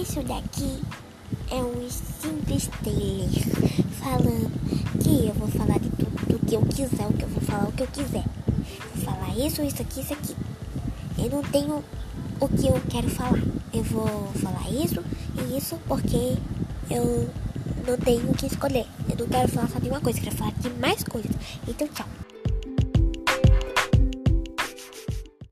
Isso daqui é um simples trailer falando que eu vou falar de tudo que eu quiser, o que eu vou falar o que eu quiser. Vou falar isso, isso aqui, isso aqui. Eu não tenho o que eu quero falar. Eu vou falar isso e isso porque eu não tenho o que escolher. Eu não quero falar só de uma coisa, eu quero falar de mais coisas. Então, tchau.